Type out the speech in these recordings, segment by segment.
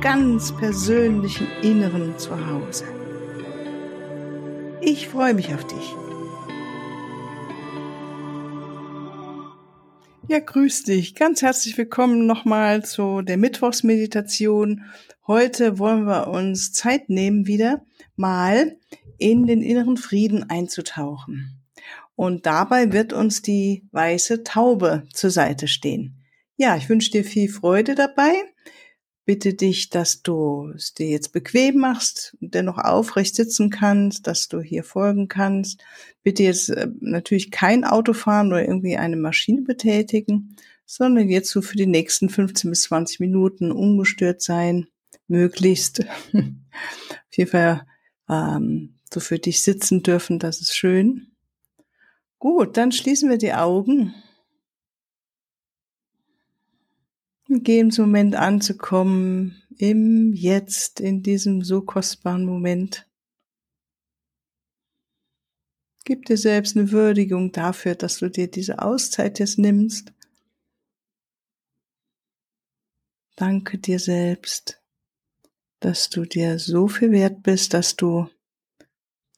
ganz persönlichen Inneren zu Hause. Ich freue mich auf dich. Ja, grüß dich. Ganz herzlich willkommen nochmal zu der Mittwochsmeditation. Heute wollen wir uns Zeit nehmen, wieder mal in den inneren Frieden einzutauchen. Und dabei wird uns die weiße Taube zur Seite stehen. Ja, ich wünsche dir viel Freude dabei. Bitte dich, dass du es dir jetzt bequem machst, dennoch aufrecht sitzen kannst, dass du hier folgen kannst. Bitte jetzt äh, natürlich kein Auto fahren oder irgendwie eine Maschine betätigen, sondern jetzt so für die nächsten 15 bis 20 Minuten ungestört sein, möglichst. Auf jeden Fall ähm, so für dich sitzen dürfen, das ist schön. Gut, dann schließen wir die Augen. Im Moment anzukommen, im Jetzt, in diesem so kostbaren Moment. Gib dir selbst eine Würdigung dafür, dass du dir diese Auszeit jetzt nimmst. Danke dir selbst, dass du dir so viel wert bist, dass du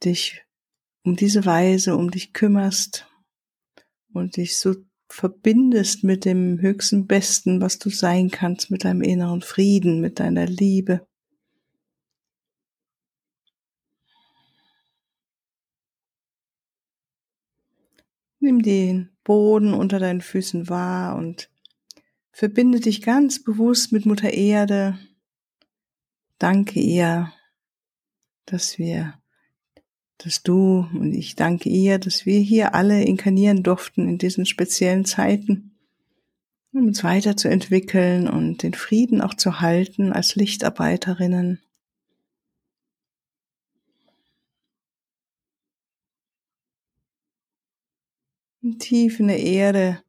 dich um diese Weise um dich kümmerst und dich so verbindest mit dem höchsten Besten, was du sein kannst, mit deinem inneren Frieden, mit deiner Liebe. Nimm den Boden unter deinen Füßen wahr und verbinde dich ganz bewusst mit Mutter Erde. Danke ihr, dass wir dass du und ich danke ihr, dass wir hier alle inkarnieren durften in diesen speziellen Zeiten, um uns weiterzuentwickeln und den Frieden auch zu halten als Lichtarbeiterinnen. Und tief in der Erde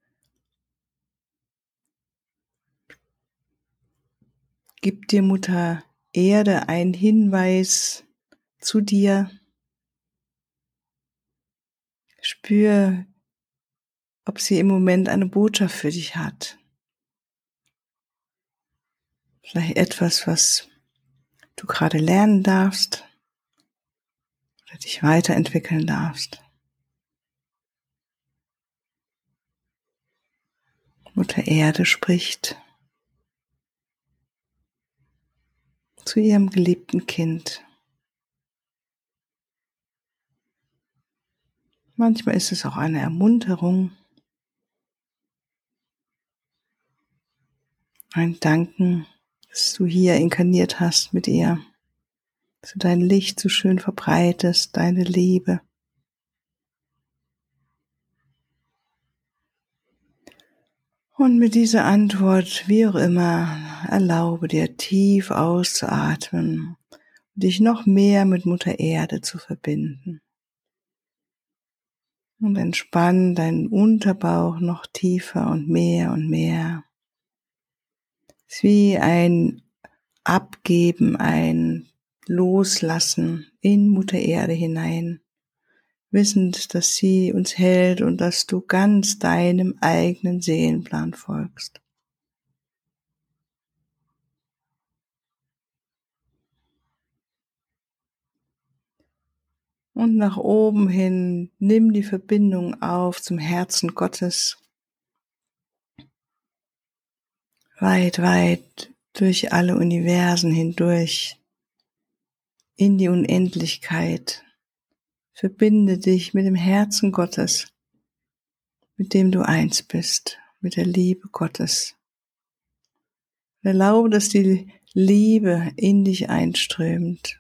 gibt dir Mutter Erde einen Hinweis zu dir, Spür, ob sie im Moment eine Botschaft für dich hat. Vielleicht etwas, was du gerade lernen darfst oder dich weiterentwickeln darfst. Mutter Erde spricht zu ihrem geliebten Kind. Manchmal ist es auch eine Ermunterung, ein Danken, dass du hier inkarniert hast mit ihr, dass du dein Licht so schön verbreitest, deine Liebe. Und mit dieser Antwort, wie auch immer, erlaube dir tief auszuatmen und dich noch mehr mit Mutter Erde zu verbinden. Und entspann deinen Unterbauch noch tiefer und mehr und mehr. Es ist wie ein Abgeben, ein Loslassen in Mutter Erde hinein, wissend, dass sie uns hält und dass du ganz deinem eigenen Seelenplan folgst. Und nach oben hin nimm die Verbindung auf zum Herzen Gottes. Weit, weit durch alle Universen hindurch in die Unendlichkeit. Verbinde dich mit dem Herzen Gottes, mit dem du eins bist, mit der Liebe Gottes. erlaube, dass die Liebe in dich einströmt,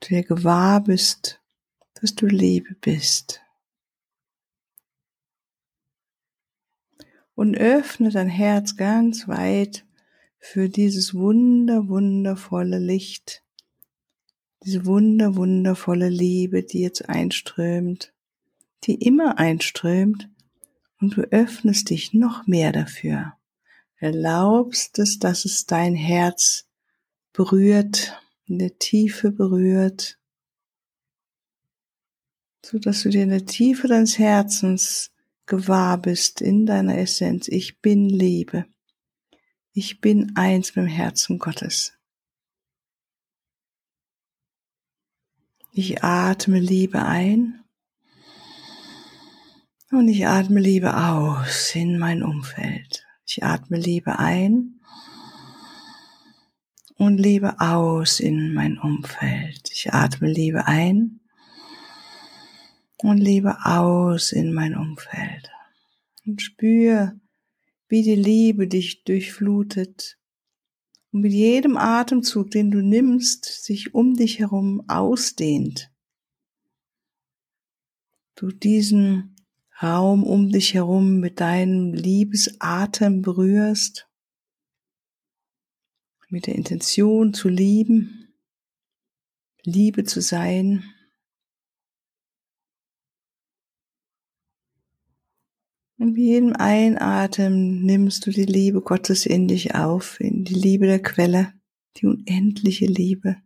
du dir gewahr bist, dass du Liebe bist. Und öffne dein Herz ganz weit für dieses wunder, wundervolle Licht, diese wunder, wundervolle Liebe, die jetzt einströmt, die immer einströmt und du öffnest dich noch mehr dafür. Erlaubst es, dass es dein Herz berührt, in der Tiefe berührt, so dass du dir in der Tiefe deines Herzens gewahr bist in deiner Essenz. Ich bin Liebe. Ich bin eins mit dem Herzen Gottes. Ich atme Liebe ein und ich atme Liebe aus in mein Umfeld. Ich atme Liebe ein und Liebe aus in mein Umfeld. Ich atme Liebe ein und Liebe aus in mein Umfeld. Und spür, wie die Liebe dich durchflutet und mit jedem Atemzug, den du nimmst, sich um dich herum ausdehnt. Du diesen Raum um dich herum mit deinem Liebesatem berührst, mit der Intention zu lieben, Liebe zu sein. Und mit jedem Einatmen nimmst du die Liebe Gottes in dich auf, in die Liebe der Quelle, die unendliche Liebe.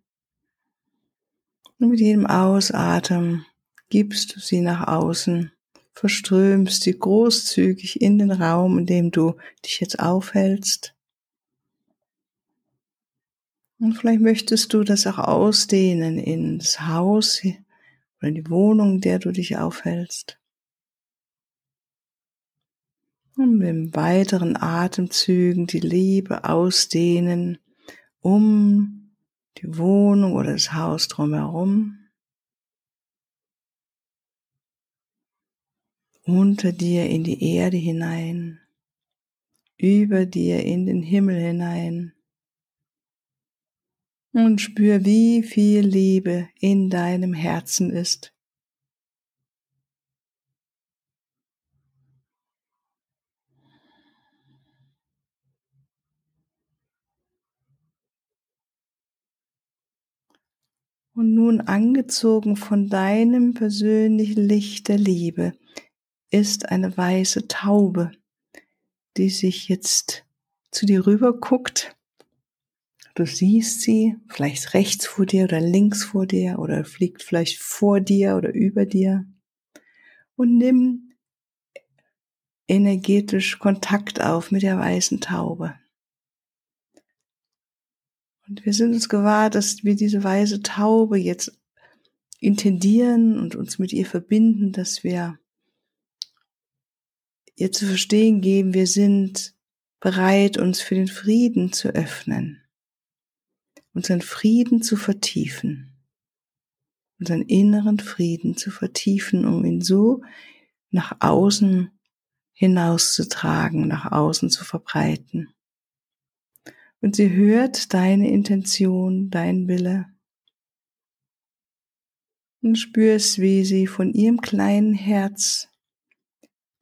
Und mit jedem Ausatmen gibst du sie nach außen, verströmst sie großzügig in den Raum, in dem du dich jetzt aufhältst. Und vielleicht möchtest du das auch ausdehnen ins Haus oder in die Wohnung, in der du dich aufhältst. Und mit weiteren Atemzügen die Liebe ausdehnen um die Wohnung oder das Haus drumherum. Unter dir in die Erde hinein, über dir in den Himmel hinein. Und spür, wie viel Liebe in deinem Herzen ist. Und nun angezogen von deinem persönlichen Licht der Liebe ist eine weiße Taube, die sich jetzt zu dir rüber guckt. Du siehst sie, vielleicht rechts vor dir oder links vor dir oder fliegt vielleicht vor dir oder über dir. Und nimm energetisch Kontakt auf mit der weißen Taube. Und wir sind uns gewahr, dass wir diese weise Taube jetzt intendieren und uns mit ihr verbinden, dass wir ihr zu verstehen geben, wir sind bereit, uns für den Frieden zu öffnen, unseren Frieden zu vertiefen, unseren inneren Frieden zu vertiefen, um ihn so nach außen hinauszutragen, nach außen zu verbreiten. Und sie hört deine Intention, dein Wille. Und spürst, wie sie von ihrem kleinen Herz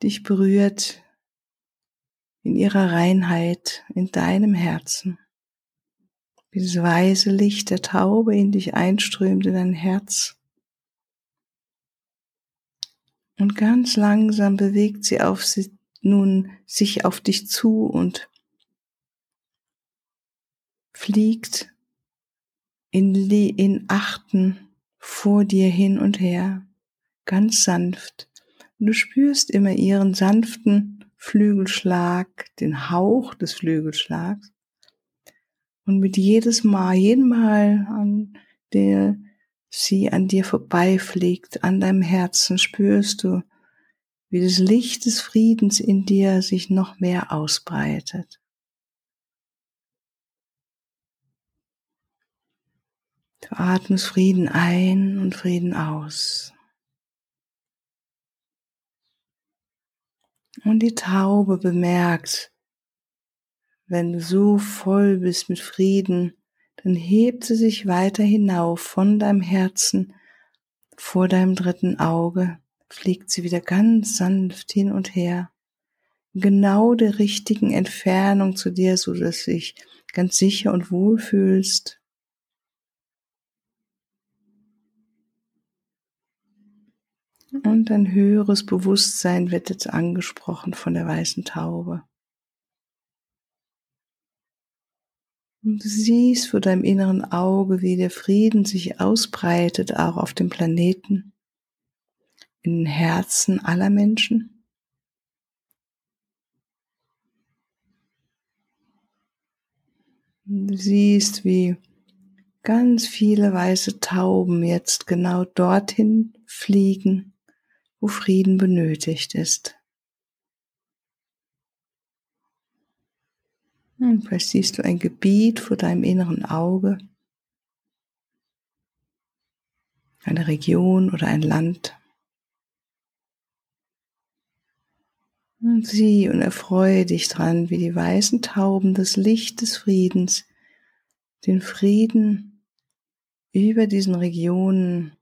dich berührt in ihrer Reinheit, in deinem Herzen. Wie das weiße Licht der Taube in dich einströmt, in dein Herz. Und ganz langsam bewegt sie auf sie nun sich auf dich zu und fliegt in, in Achten vor dir hin und her, ganz sanft. Du spürst immer ihren sanften Flügelschlag, den Hauch des Flügelschlags. Und mit jedes Mal, jeden Mal, an der sie an dir vorbeifliegt, an deinem Herzen, spürst du, wie das Licht des Friedens in dir sich noch mehr ausbreitet. Du atmest Frieden ein und Frieden aus. Und die Taube bemerkt, wenn du so voll bist mit Frieden, dann hebt sie sich weiter hinauf von deinem Herzen vor deinem dritten Auge, fliegt sie wieder ganz sanft hin und her, genau der richtigen Entfernung zu dir, so dass sich ganz sicher und wohl fühlst. Und ein höheres Bewusstsein wird jetzt angesprochen von der weißen Taube. Und du siehst vor deinem inneren Auge, wie der Frieden sich ausbreitet, auch auf dem Planeten, in den Herzen aller Menschen. Du siehst, wie ganz viele weiße Tauben jetzt genau dorthin fliegen, wo Frieden benötigt ist. Und vielleicht siehst du ein Gebiet vor deinem inneren Auge, eine Region oder ein Land. Und sieh und erfreue dich dran, wie die weißen Tauben das Licht des Friedens, den Frieden über diesen Regionen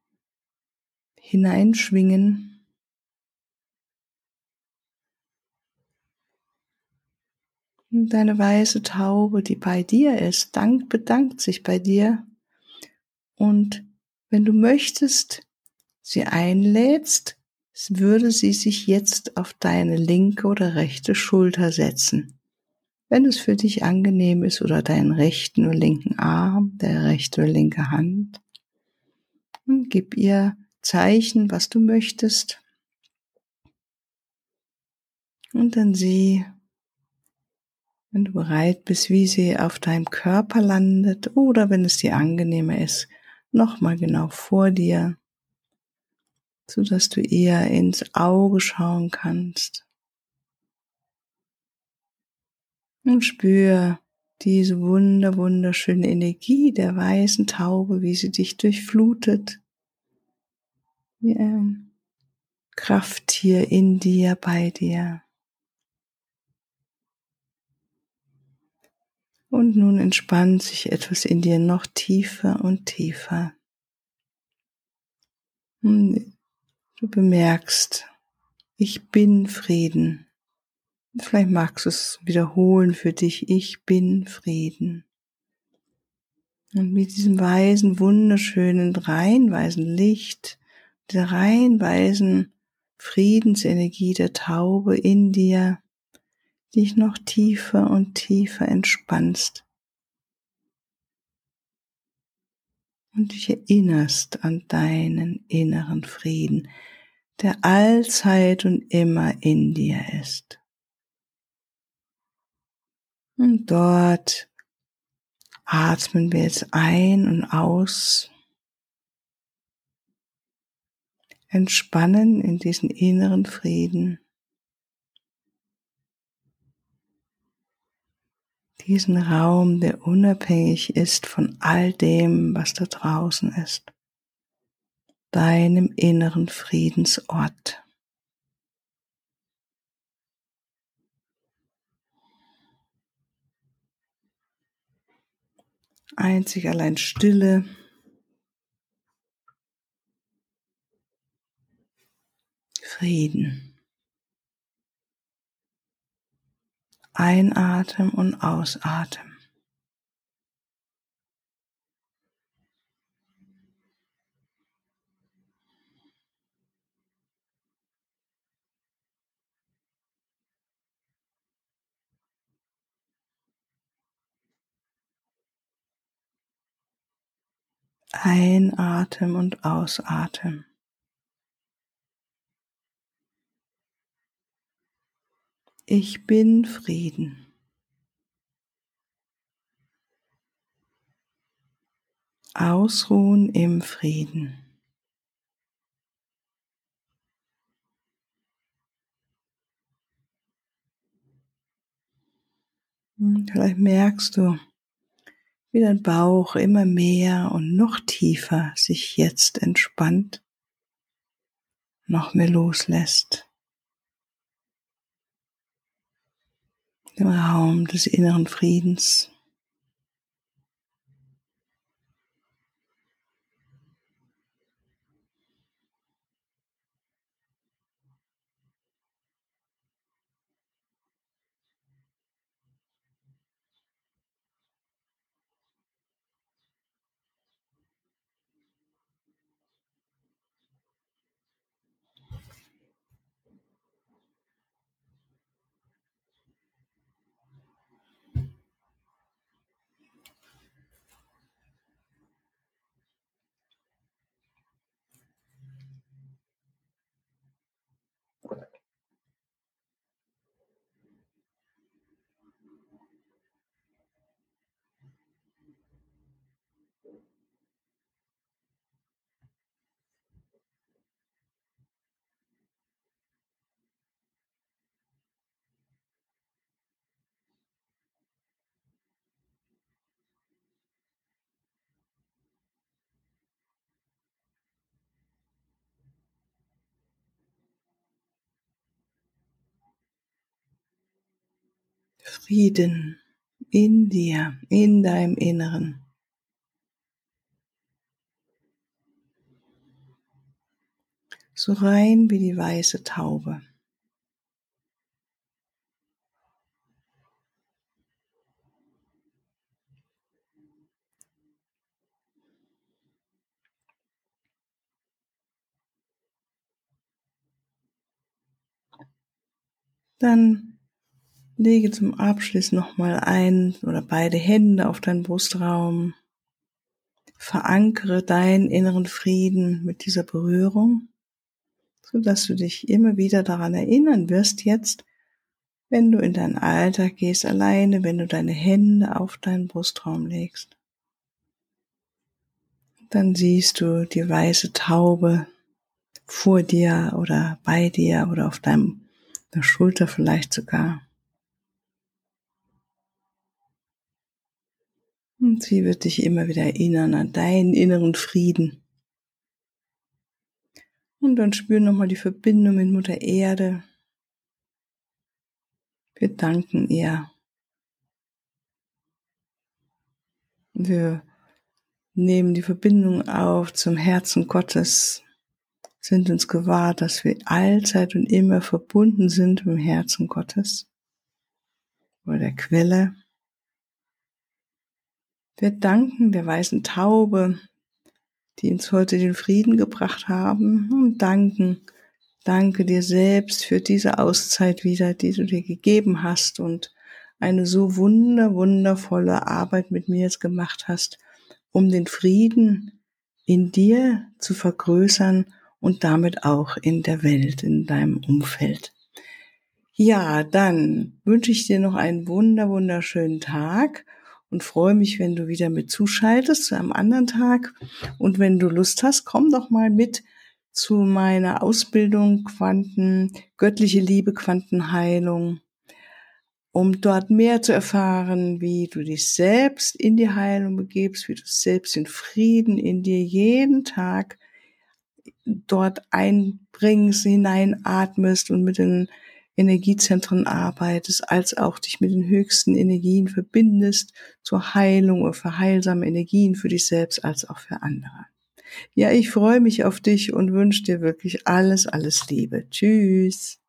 hineinschwingen deine weiße Taube, die bei dir ist, dankt, bedankt sich bei dir. Und wenn du möchtest, sie einlädst, würde sie sich jetzt auf deine linke oder rechte Schulter setzen. Wenn es für dich angenehm ist oder deinen rechten oder linken Arm, der rechte oder linke Hand. Und gib ihr Zeichen, was du möchtest. Und dann sieh, wenn du bereit bist, wie sie auf deinem Körper landet oder wenn es dir angenehmer ist, nochmal genau vor dir, so dass du eher ins Auge schauen kannst. Und spür diese wunder, wunderschöne Energie der weißen Taube, wie sie dich durchflutet, wie ein Krafttier in dir, bei dir. Und nun entspannt sich etwas in dir noch tiefer und tiefer. Hm, du bemerkst, ich bin Frieden. Vielleicht magst du es wiederholen für dich, ich bin Frieden. Und mit diesem weisen, wunderschönen, reinweisen Licht, der reinweisen Friedensenergie der Taube in dir, dich noch tiefer und tiefer entspannst und dich erinnerst an deinen inneren Frieden, der allzeit und immer in dir ist. Und dort atmen wir jetzt ein und aus, entspannen in diesen inneren Frieden. Diesen Raum, der unabhängig ist von all dem, was da draußen ist, deinem inneren Friedensort. Einzig allein Stille. Frieden. Einatmen und Ausatmen. Einatmen und ausatmen. Ich bin Frieden. Ausruhen im Frieden. Hm, vielleicht merkst du, wie dein Bauch immer mehr und noch tiefer sich jetzt entspannt, noch mehr loslässt. Dem Raum des inneren Friedens. Frieden in dir, in deinem Inneren. So rein wie die weiße Taube. Dann lege zum Abschluss nochmal ein oder beide Hände auf deinen Brustraum. Verankere deinen inneren Frieden mit dieser Berührung, so dass du dich immer wieder daran erinnern wirst jetzt, wenn du in deinen Alltag gehst alleine, wenn du deine Hände auf deinen Brustraum legst. Dann siehst du die weiße Taube vor dir oder bei dir oder auf deinem der Schulter vielleicht sogar. Und sie wird dich immer wieder erinnern an deinen inneren Frieden. Und dann spür nochmal die Verbindung mit Mutter Erde. Wir danken ihr. Wir nehmen die Verbindung auf zum Herzen Gottes, sind uns gewahr, dass wir allzeit und immer verbunden sind mit dem Herzen Gottes oder der Quelle. Wir danken der weißen Taube, die uns heute den Frieden gebracht haben und danken, danke dir selbst für diese Auszeit wieder, die du dir gegeben hast und eine so wunder, wundervolle Arbeit mit mir jetzt gemacht hast, um den Frieden in dir zu vergrößern und damit auch in der Welt, in deinem Umfeld. Ja, dann wünsche ich dir noch einen wunder, wunderschönen Tag und freue mich, wenn du wieder mit zuschaltest zu einem anderen Tag. Und wenn du Lust hast, komm doch mal mit zu meiner Ausbildung Quanten, göttliche Liebe, Quantenheilung, um dort mehr zu erfahren, wie du dich selbst in die Heilung begibst, wie du selbst den Frieden in dir jeden Tag dort einbringst, hineinatmest und mit den Energiezentren arbeitest, als auch dich mit den höchsten Energien verbindest zur Heilung oder für heilsame Energien für dich selbst als auch für andere. Ja, ich freue mich auf dich und wünsche dir wirklich alles, alles Liebe. Tschüss.